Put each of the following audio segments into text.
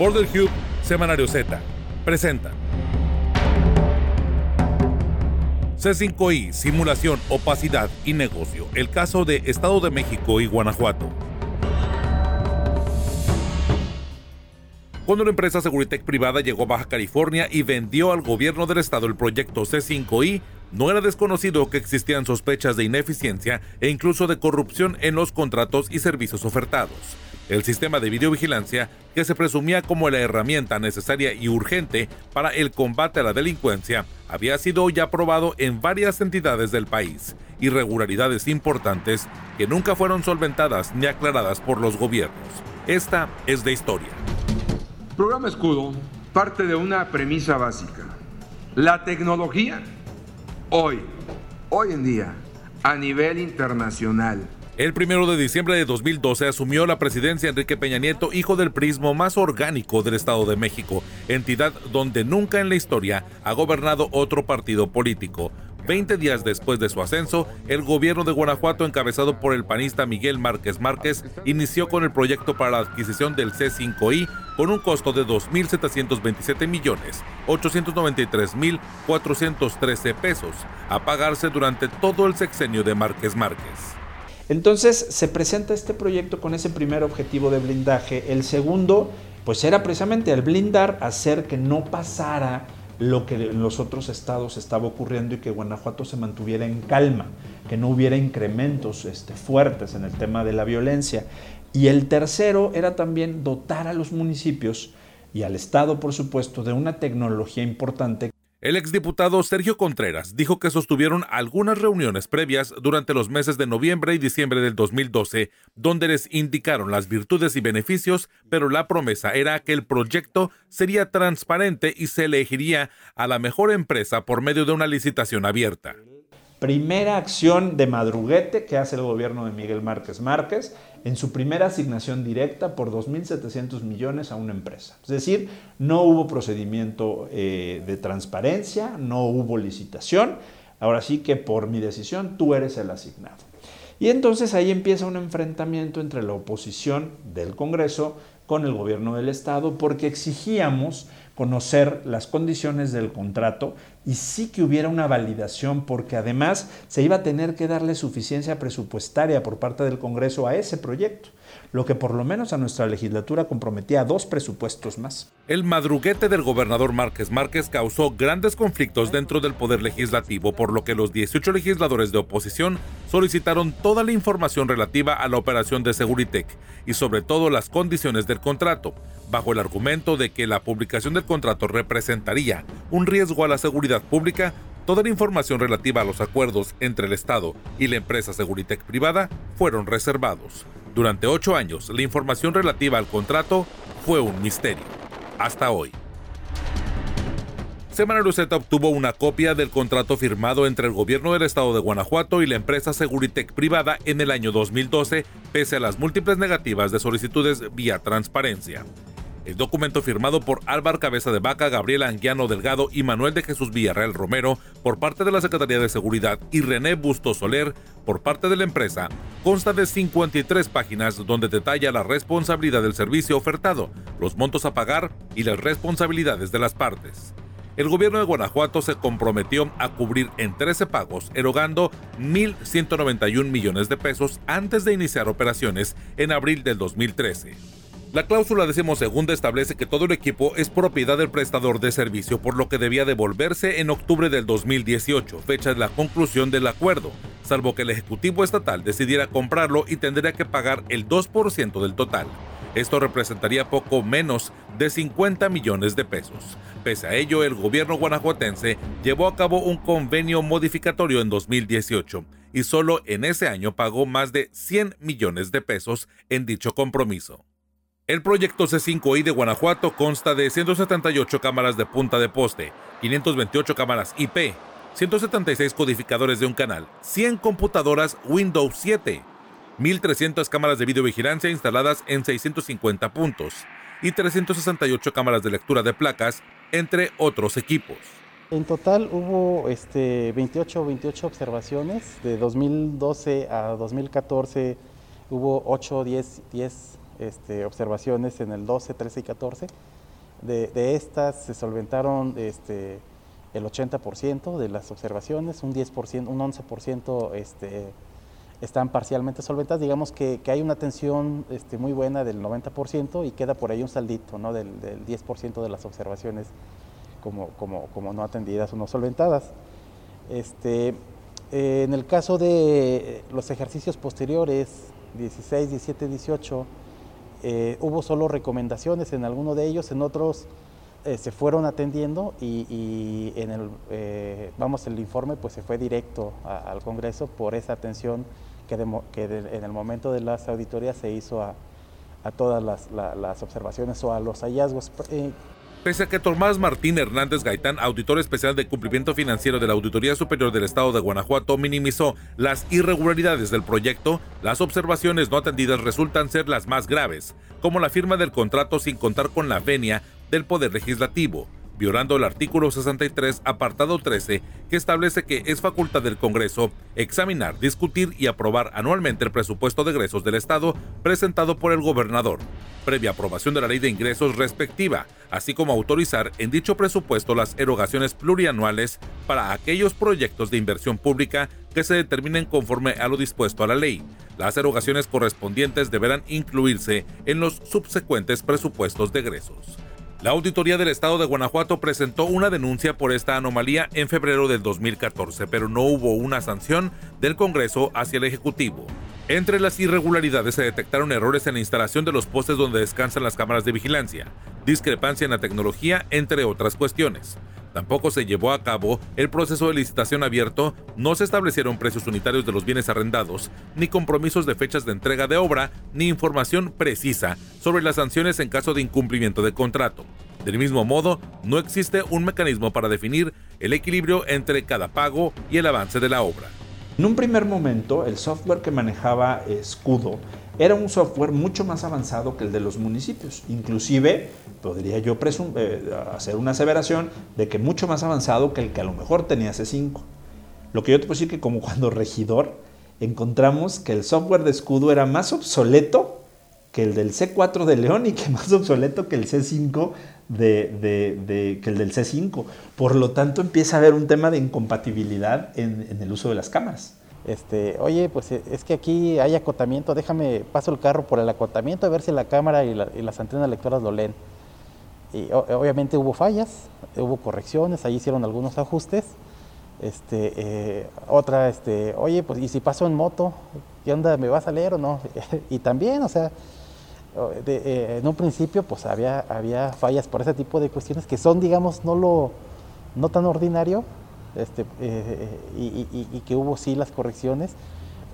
Border Hub, Semanario Z, presenta. C5I, simulación, opacidad y negocio. El caso de Estado de México y Guanajuato. Cuando la empresa Seguritech privada llegó a Baja California y vendió al gobierno del estado el proyecto C5I, no era desconocido que existían sospechas de ineficiencia e incluso de corrupción en los contratos y servicios ofertados. El sistema de videovigilancia, que se presumía como la herramienta necesaria y urgente para el combate a la delincuencia, había sido ya probado en varias entidades del país, irregularidades importantes que nunca fueron solventadas ni aclaradas por los gobiernos. Esta es de historia. Programa Escudo parte de una premisa básica. La tecnología, hoy, hoy en día, a nivel internacional, el primero de diciembre de 2012 asumió la presidencia Enrique Peña Nieto, hijo del prismo más orgánico del Estado de México, entidad donde nunca en la historia ha gobernado otro partido político. Veinte días después de su ascenso, el gobierno de Guanajuato, encabezado por el panista Miguel Márquez Márquez, inició con el proyecto para la adquisición del C5I con un costo de 2.727 millones 893.413 pesos, a pagarse durante todo el sexenio de Márquez Márquez. Entonces se presenta este proyecto con ese primer objetivo de blindaje. El segundo, pues era precisamente el blindar, hacer que no pasara lo que en los otros estados estaba ocurriendo y que Guanajuato se mantuviera en calma, que no hubiera incrementos este, fuertes en el tema de la violencia. Y el tercero era también dotar a los municipios y al Estado, por supuesto, de una tecnología importante el exdiputado Sergio Contreras dijo que sostuvieron algunas reuniones previas durante los meses de noviembre y diciembre del 2012, donde les indicaron las virtudes y beneficios, pero la promesa era que el proyecto sería transparente y se elegiría a la mejor empresa por medio de una licitación abierta. Primera acción de madruguete que hace el gobierno de Miguel Márquez Márquez en su primera asignación directa por 2.700 millones a una empresa. Es decir, no hubo procedimiento eh, de transparencia, no hubo licitación. Ahora sí que por mi decisión tú eres el asignado. Y entonces ahí empieza un enfrentamiento entre la oposición del Congreso con el gobierno del Estado porque exigíamos conocer las condiciones del contrato y sí que hubiera una validación porque además se iba a tener que darle suficiencia presupuestaria por parte del Congreso a ese proyecto, lo que por lo menos a nuestra legislatura comprometía dos presupuestos más. El madruguete del gobernador Márquez Márquez causó grandes conflictos dentro del Poder Legislativo, por lo que los 18 legisladores de oposición solicitaron toda la información relativa a la operación de Seguritech y sobre todo las condiciones del contrato, bajo el argumento de que la publicación del contrato representaría un riesgo a la seguridad pública, toda la información relativa a los acuerdos entre el Estado y la empresa Seguritech privada fueron reservados. Durante ocho años, la información relativa al contrato fue un misterio. Hasta hoy. Semana Luceta obtuvo una copia del contrato firmado entre el gobierno del estado de Guanajuato y la empresa Seguritech privada en el año 2012, pese a las múltiples negativas de solicitudes vía transparencia. El documento firmado por Álvaro Cabeza de Vaca, Gabriela Anguiano Delgado y Manuel de Jesús Villarreal Romero por parte de la Secretaría de Seguridad y René Busto Soler por parte de la empresa consta de 53 páginas donde detalla la responsabilidad del servicio ofertado, los montos a pagar y las responsabilidades de las partes. El gobierno de Guanajuato se comprometió a cubrir en 13 pagos, erogando 1.191 millones de pesos antes de iniciar operaciones en abril del 2013. La cláusula decimosegunda establece que todo el equipo es propiedad del prestador de servicio, por lo que debía devolverse en octubre del 2018, fecha de la conclusión del acuerdo, salvo que el Ejecutivo Estatal decidiera comprarlo y tendría que pagar el 2% del total. Esto representaría poco menos de 50 millones de pesos. Pese a ello, el gobierno guanajuatense llevó a cabo un convenio modificatorio en 2018 y solo en ese año pagó más de 100 millones de pesos en dicho compromiso. El proyecto C5I de Guanajuato consta de 178 cámaras de punta de poste, 528 cámaras IP, 176 codificadores de un canal, 100 computadoras Windows 7, 1.300 cámaras de videovigilancia instaladas en 650 puntos y 368 cámaras de lectura de placas, entre otros equipos. En total hubo este, 28, 28 observaciones, de 2012 a 2014 hubo 8, 10, 10 este, observaciones en el 12, 13 y 14. De, estas se solventaron este, el 80% de las observaciones, un 10%, un 11% este, están parcialmente solventadas. Digamos que, hay una tensión este, muy buena del 90% y queda por ahí un saldito ¿no? del, 10% de las observaciones como, no atendidas o no solventadas. Este, eh, en el caso de los ejercicios posteriores, 16, 17, 18, hubo solo recomendaciones en alguno de ellos, en otros eh, se fueron atendiendo y, en el, eh, vamos, el informe pues se fue directo al Congreso por esa atención que, en el momento de las auditorías se hizo a, todas las, observaciones o a los hallazgos. Pese a que Tomás Martín Hernández Gaitán, auditor especial de cumplimiento financiero de la Auditoría Superior del Estado de Guanajuato, minimizó las irregularidades del proyecto, las observaciones no atendidas resultan ser las más graves, como la firma del contrato sin contar con la venia del Poder Legislativo, violando el artículo 63, apartado 13, que establece que es facultad del Congreso examinar, discutir y aprobar anualmente el presupuesto de egresos del Estado presentado por el gobernador, previa aprobación de la ley de ingresos respectiva, así como autorizar en dicho presupuesto las erogaciones plurianuales para aquellos proyectos de inversión pública que se determinen conforme a lo dispuesto a la ley. Las erogaciones correspondientes deberán incluirse en los subsecuentes presupuestos de egresos. La Auditoría del Estado de Guanajuato presentó una denuncia por esta anomalía en febrero del 2014, pero no hubo una sanción del Congreso hacia el Ejecutivo. Entre las irregularidades se detectaron errores en la instalación de los postes donde descansan las cámaras de vigilancia, discrepancia en la tecnología, entre otras cuestiones. Tampoco se llevó a cabo el proceso de licitación abierto, no se establecieron precios unitarios de los bienes arrendados, ni compromisos de fechas de entrega de obra, ni información precisa sobre las sanciones en caso de incumplimiento de contrato. Del mismo modo, no existe un mecanismo para definir el equilibrio entre cada pago y el avance de la obra. En un primer momento, el software que manejaba Escudo era un software mucho más avanzado que el de los municipios. Inclusive, podría yo eh, hacer una aseveración de que mucho más avanzado que el que a lo mejor tenía C5. Lo que yo te puedo decir que como cuando regidor encontramos que el software de escudo era más obsoleto que el del C4 de León y que más obsoleto que el C5 de, que el del C5. Por lo tanto, empieza a haber un tema de incompatibilidad en el uso de las cámaras este, oye, pues eh, es que aquí hay acotamiento, déjame, paso el carro por el acotamiento a ver si la cámara y, las antenas lectoras lo leen. Y obviamente hubo fallas, hubo correcciones, ahí hicieron algunos ajustes. Este, eh, otra, este, oye, pues y si paso en moto, ¿qué onda? ¿Me vas a leer o no? y también, o sea, eh, en un principio pues había, había fallas por ese tipo de cuestiones que son, digamos, no lo no tan ordinario, este, eh, y, que hubo sí las correcciones.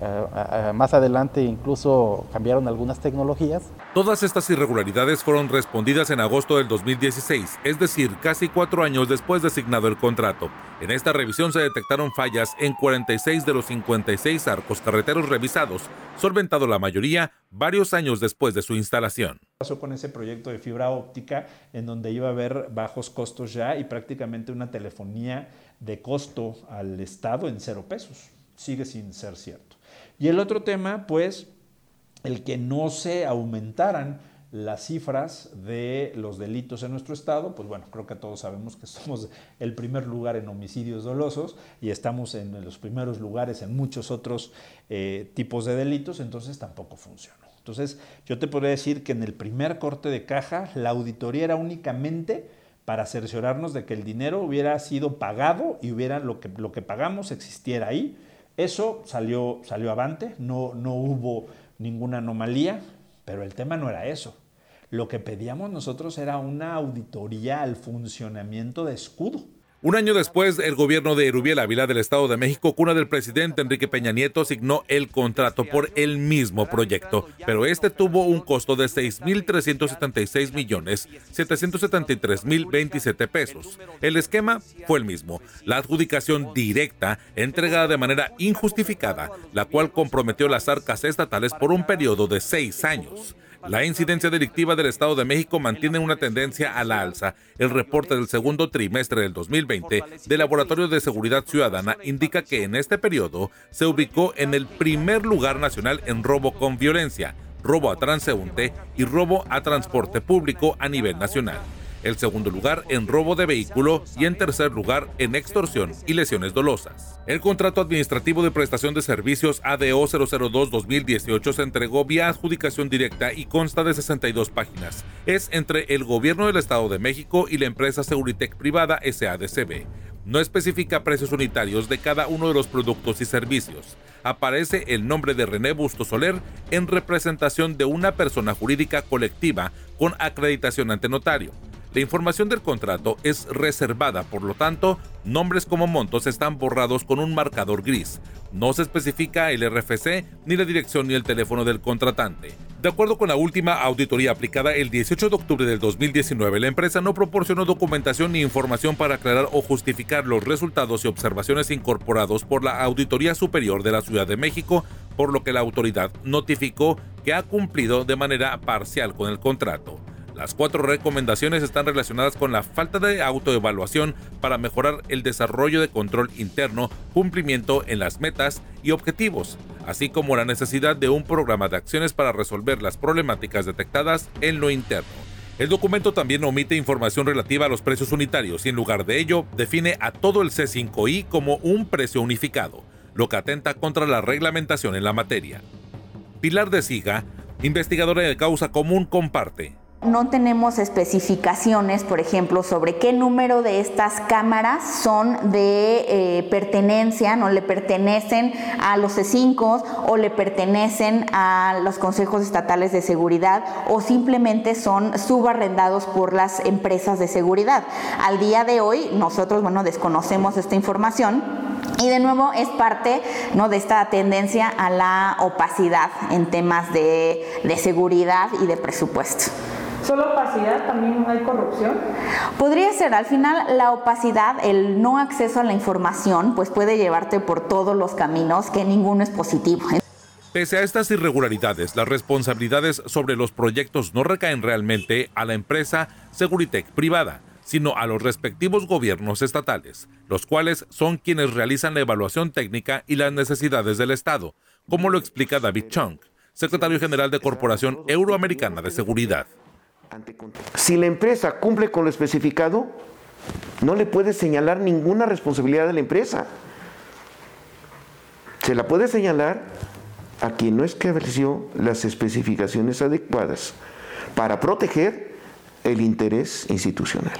Eh, más adelante incluso cambiaron algunas tecnologías. Todas estas irregularidades fueron respondidas en agosto del 2016, es decir, casi cuatro años después de asignado el contrato. En esta revisión se detectaron fallas en 46 de los 56 arcos carreteros revisados, solventado la mayoría varios años después de su instalación. Pasó con ese proyecto de fibra óptica en donde iba a haber bajos costos ya y prácticamente una telefonía de costo al Estado en cero pesos. Sigue sin ser cierto. Y el otro tema, pues, el que no se aumentaran las cifras de los delitos en nuestro estado, pues bueno, creo que todos sabemos que somos el primer lugar en homicidios dolosos y estamos en los primeros lugares en muchos otros eh, tipos de delitos, entonces tampoco funcionó. Entonces, yo te podría decir que en el primer corte de caja, la auditoría era únicamente para cerciorarnos de que el dinero hubiera sido pagado y hubiera lo que, lo que pagamos existiera ahí. Eso salió, salió avante, no, no hubo ninguna anomalía, pero el tema no era eso. Lo que pedíamos nosotros era una auditoría al funcionamiento de escudo. Un año después, el gobierno de Erubiel Ávila del Estado de México, cuna del presidente Enrique Peña Nieto, signó el contrato por el mismo proyecto, pero este tuvo un costo de 6.376 millones 773 mil 27 pesos. El esquema fue el mismo, la adjudicación directa entregada de manera injustificada, la cual comprometió las arcas estatales por un periodo de seis años. La incidencia delictiva del Estado de México mantiene una tendencia a la alza. El reporte del segundo trimestre del 2020 del Laboratorio de Seguridad Ciudadana indica que en este periodo se ubicó en el primer lugar nacional en robo con violencia, robo a transeúnte y robo a transporte público a nivel nacional el segundo lugar en robo de vehículo y en tercer lugar en extorsión y lesiones dolosas. El contrato administrativo de prestación de servicios ADO 002-2018 se entregó vía adjudicación directa y consta de 62 páginas. Es entre el gobierno del Estado de México y la empresa Seguritech privada SADCB. No especifica precios unitarios de cada uno de los productos y servicios. Aparece el nombre de René Busto Soler en representación de una persona jurídica colectiva con acreditación ante notario. La información del contrato es reservada, por lo tanto, nombres como montos están borrados con un marcador gris. No se especifica el RFC, ni la dirección ni el teléfono del contratante. De acuerdo con la última auditoría aplicada el 18 de octubre del 2019, la empresa no proporcionó documentación ni información para aclarar o justificar los resultados y observaciones incorporados por la Auditoría Superior de la Ciudad de México, por lo que la autoridad notificó que ha cumplido de manera parcial con el contrato. Las cuatro recomendaciones están relacionadas con la falta de autoevaluación para mejorar el desarrollo de control interno, cumplimiento en las metas y objetivos, así como la necesidad de un programa de acciones para resolver las problemáticas detectadas en lo interno. El documento también omite información relativa a los precios unitarios y en lugar de ello define a todo el C5I como un precio unificado, lo que atenta contra la reglamentación en la materia. Pilar de Siga, investigadora de causa común, comparte. No tenemos especificaciones, por ejemplo, sobre qué número de estas cámaras son de eh, pertenencia, no le pertenecen a los C5 o le pertenecen a los consejos estatales de seguridad o simplemente son subarrendados por las empresas de seguridad. Al día de hoy, nosotros, bueno, desconocemos esta información. Y de nuevo es parte ¿no? de esta tendencia a la opacidad en temas de, de seguridad y de presupuesto. ¿Solo opacidad? ¿También hay corrupción? Podría ser. Al final, la opacidad, el no acceso a la información, pues puede llevarte por todos los caminos, que ninguno es positivo. Pese a estas irregularidades, las responsabilidades sobre los proyectos no recaen realmente a la empresa Seguritech privada, sino a los respectivos gobiernos estatales, los cuales son quienes realizan la evaluación técnica y las necesidades del Estado, como lo explica David Chung, secretario general de Corporación Euroamericana de Seguridad. Si la empresa cumple con lo especificado, no le puede señalar ninguna responsabilidad de la empresa. Se la puede señalar a quien no estableció las especificaciones adecuadas para proteger el interés institucional.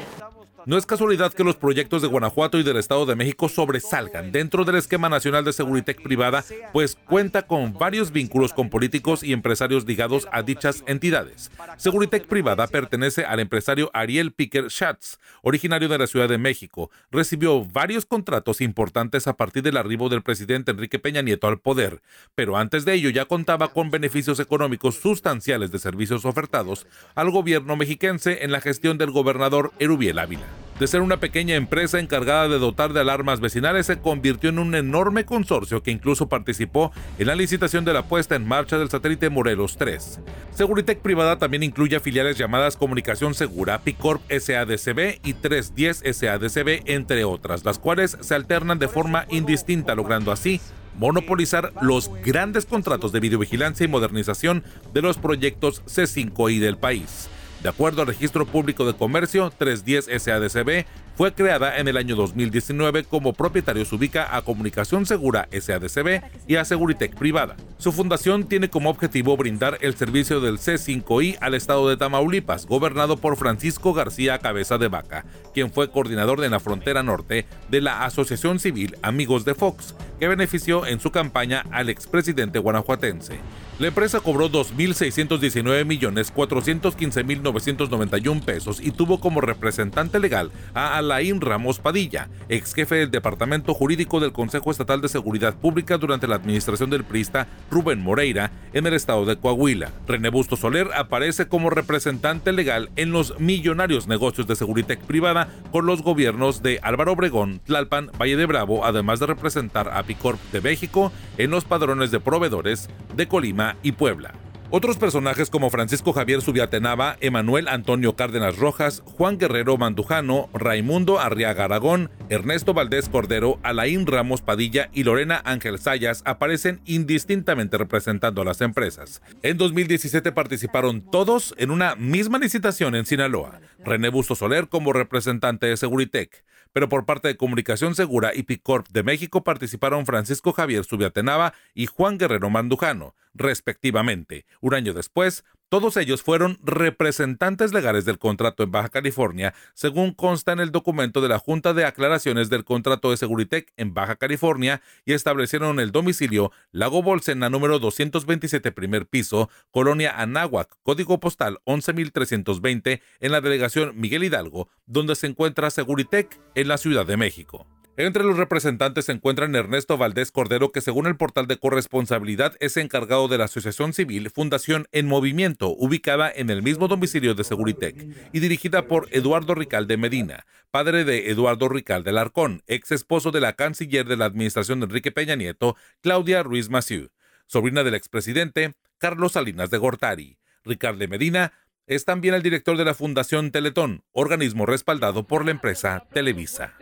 No es casualidad que los proyectos de Guanajuato y del Estado de México sobresalgan dentro del esquema nacional de seguridad privada, pues cuenta con varios vínculos con políticos y empresarios ligados a dichas entidades. Seguritech privada pertenece al empresario Ariel Picker Schatz, originario de la Ciudad de México. Recibió varios contratos importantes a partir del arribo del presidente Enrique Peña Nieto al poder, pero antes de ello ya contaba con beneficios económicos sustanciales de servicios ofertados al gobierno mexiquense en la gestión del gobernador Erubiel Ávila. De ser una pequeña empresa encargada de dotar de alarmas vecinales, se convirtió en un enorme consorcio que incluso participó en la licitación de la puesta en marcha del satélite Morelos 3. Seguritech privada también incluye filiales llamadas Comunicación Segura, Picorp SADCB y 310 SADCB, entre otras, las cuales se alternan de forma indistinta, logrando así monopolizar los grandes contratos de videovigilancia y modernización de los proyectos C5I del país. De acuerdo al Registro Público de Comercio 310 SADCB, fue creada en el año 2019 como propietario se ubica a Comunicación Segura SADCB y a Seguritech Privada. Su fundación tiene como objetivo brindar el servicio del C5I al estado de Tamaulipas, gobernado por Francisco García Cabeza de Vaca, quien fue coordinador de la frontera norte de la Asociación Civil Amigos de Fox, que benefició en su campaña al expresidente guanajuatense. La empresa cobró 2.619.415.991 pesos y tuvo como representante legal a Alain Ramos Padilla, ex jefe del Departamento Jurídico del Consejo Estatal de Seguridad Pública durante la administración del priista Rubén Moreira en el estado de Coahuila. René Busto Soler aparece como representante legal en los millonarios negocios de seguridad privada con los gobiernos de Álvaro Obregón, Tlalpan, Valle de Bravo, además de representar a Picorp de México en los padrones de proveedores de Colima y Puebla. Otros personajes como Francisco Javier Subiatenaba, Emanuel Antonio Cárdenas Rojas, Juan Guerrero Mandujano, Raimundo Arriaga Aragón, Ernesto Valdés Cordero, Alain Ramos Padilla y Lorena Ángel Sayas aparecen indistintamente representando a las empresas. En 2017 participaron todos en una misma licitación en Sinaloa. René Busto Soler como representante de Seguritech pero por parte de Comunicación Segura y Picorp de México participaron Francisco Javier Subiatenaba y Juan Guerrero Mandujano, respectivamente. Un año después, todos ellos fueron representantes legales del contrato en Baja California, según consta en el documento de la Junta de Aclaraciones del Contrato de Seguritech en Baja California y establecieron el domicilio Lago Bolsena número 227 primer piso, Colonia Anáhuac, código postal 11320 en la delegación Miguel Hidalgo, donde se encuentra Seguritech en la Ciudad de México. Entre los representantes se encuentran Ernesto Valdés Cordero, que según el portal de corresponsabilidad es encargado de la Asociación Civil Fundación en Movimiento, ubicada en el mismo domicilio de Seguritec, y dirigida por Eduardo Ricalde Medina, padre de Eduardo Ricalde Larcón, ex esposo de la canciller de la administración de Enrique Peña Nieto, Claudia Ruiz Massieu, sobrina del expresidente Carlos Salinas de Gortari. Ricalde Medina es también el director de la Fundación Teletón, organismo respaldado por la empresa Televisa.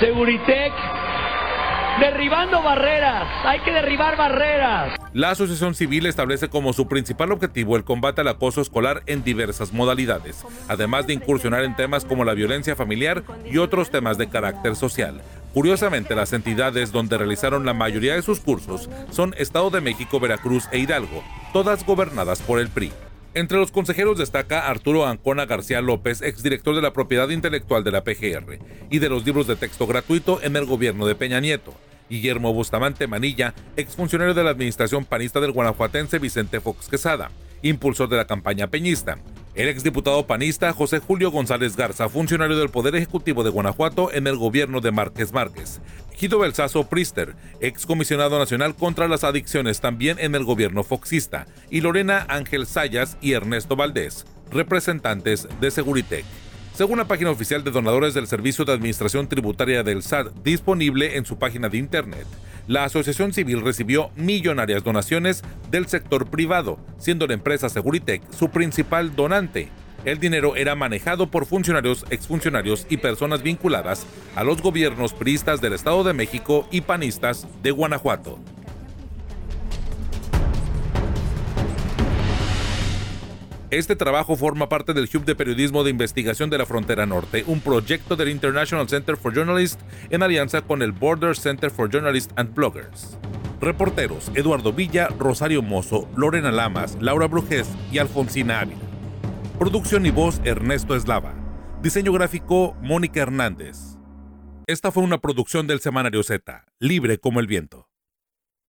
Seguritec, derribando barreras, hay que derribar barreras. La Asociación Civil establece como su principal objetivo el combate al acoso escolar en diversas modalidades, además de incursionar en temas como la violencia familiar y otros temas de carácter social. Curiosamente, las entidades donde realizaron la mayoría de sus cursos son Estado de México, Veracruz e Hidalgo, todas gobernadas por el PRI. Entre los consejeros destaca Arturo Ancona García López, exdirector de la propiedad intelectual de la PGR y de los libros de texto gratuito en el gobierno de Peña Nieto. Guillermo Bustamante Manilla, exfuncionario de la administración panista del guanajuatense Vicente Fox Quesada, impulsor de la campaña peñista. El exdiputado panista José Julio González Garza, funcionario del Poder Ejecutivo de Guanajuato en el gobierno de Márquez Márquez. Gido Belsazo Priester, excomisionado nacional contra las adicciones también en el gobierno foxista. Y Lorena Ángel Sayas y Ernesto Valdés, representantes de Seguritec según la página oficial de donadores del Servicio de Administración Tributaria del SAT disponible en su página de Internet. La asociación civil recibió millonarias donaciones del sector privado, siendo la empresa Seguritech su principal donante. El dinero era manejado por funcionarios, exfuncionarios y personas vinculadas a los gobiernos priistas del Estado de México y panistas de Guanajuato. Este trabajo forma parte del Hub de Periodismo de Investigación de la Frontera Norte, un proyecto del International Center for Journalists en alianza con el Border Center for Journalists and Bloggers. Reporteros Eduardo Villa, Rosario Mozo, Lorena Lamas, Laura Brujes y Alfonsina Ávila. Producción y voz Ernesto Eslava. Diseño gráfico Mónica Hernández. Esta fue una producción del Semanario Z, libre como el viento.